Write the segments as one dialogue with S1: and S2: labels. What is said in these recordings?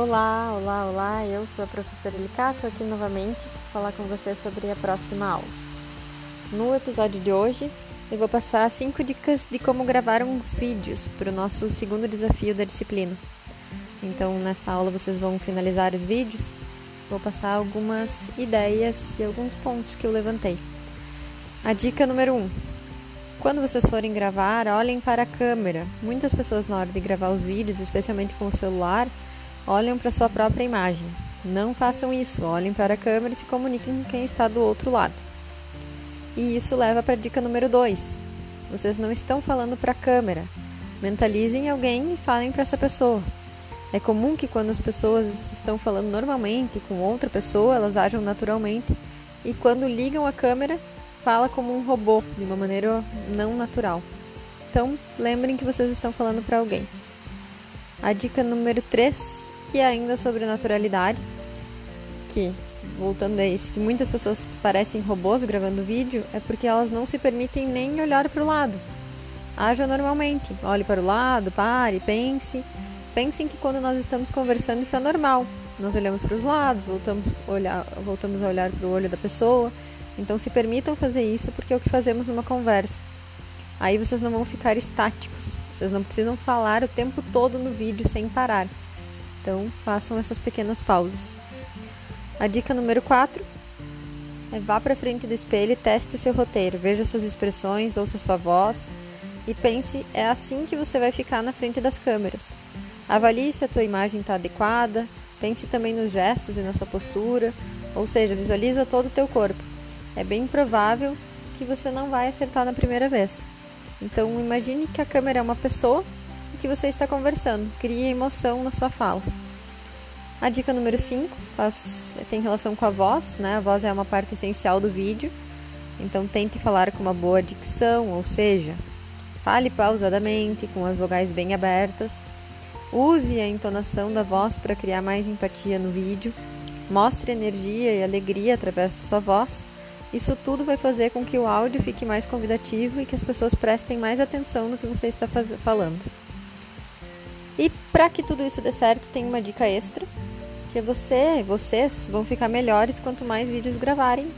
S1: Olá, olá, olá, eu sou a professora Elicato aqui novamente para falar com você sobre a próxima aula. No episódio de hoje, eu vou passar 5 dicas de como gravar uns vídeos para o nosso segundo desafio da disciplina. Então, nessa aula, vocês vão finalizar os vídeos, vou passar algumas ideias e alguns pontos que eu levantei. A dica número 1: um, quando vocês forem gravar, olhem para a câmera. Muitas pessoas, na hora de gravar os vídeos, especialmente com o celular, olham para sua própria imagem. Não façam isso, olhem para a câmera e se comuniquem com quem está do outro lado. E isso leva para a dica número 2. Vocês não estão falando para a câmera. Mentalizem alguém e falem para essa pessoa. É comum que quando as pessoas estão falando normalmente com outra pessoa, elas ajam naturalmente, e quando ligam a câmera, fala como um robô, de uma maneira não natural. Então, lembrem que vocês estão falando para alguém. A dica número 3 que é ainda sobre naturalidade, que, voltando a isso, que muitas pessoas parecem robôs gravando vídeo, é porque elas não se permitem nem olhar para o lado. Haja normalmente, olhe para o lado, pare, pense. Pensem que quando nós estamos conversando isso é normal. Nós olhamos para os lados, voltamos, olhar, voltamos a olhar para o olho da pessoa. Então se permitam fazer isso porque é o que fazemos numa conversa. Aí vocês não vão ficar estáticos. Vocês não precisam falar o tempo todo no vídeo sem parar. Então, façam essas pequenas pausas. A dica número 4 é vá para frente do espelho e teste o seu roteiro. Veja suas expressões, ouça sua voz e pense, é assim que você vai ficar na frente das câmeras. Avalie se a tua imagem está adequada, pense também nos gestos e na sua postura, ou seja, visualiza todo o teu corpo. É bem provável que você não vai acertar na primeira vez. Então imagine que a câmera é uma pessoa que você está conversando. Crie emoção na sua fala. A dica número 5 tem relação com a voz, né? A voz é uma parte essencial do vídeo. Então tente falar com uma boa dicção, ou seja, fale pausadamente, com as vogais bem abertas. Use a entonação da voz para criar mais empatia no vídeo. Mostre energia e alegria através da sua voz. Isso tudo vai fazer com que o áudio fique mais convidativo e que as pessoas prestem mais atenção no que você está falando. E para que tudo isso dê certo, tem uma dica extra, que é você, vocês vão ficar melhores quanto mais vídeos gravarem.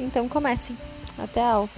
S1: Então comecem. Até aula.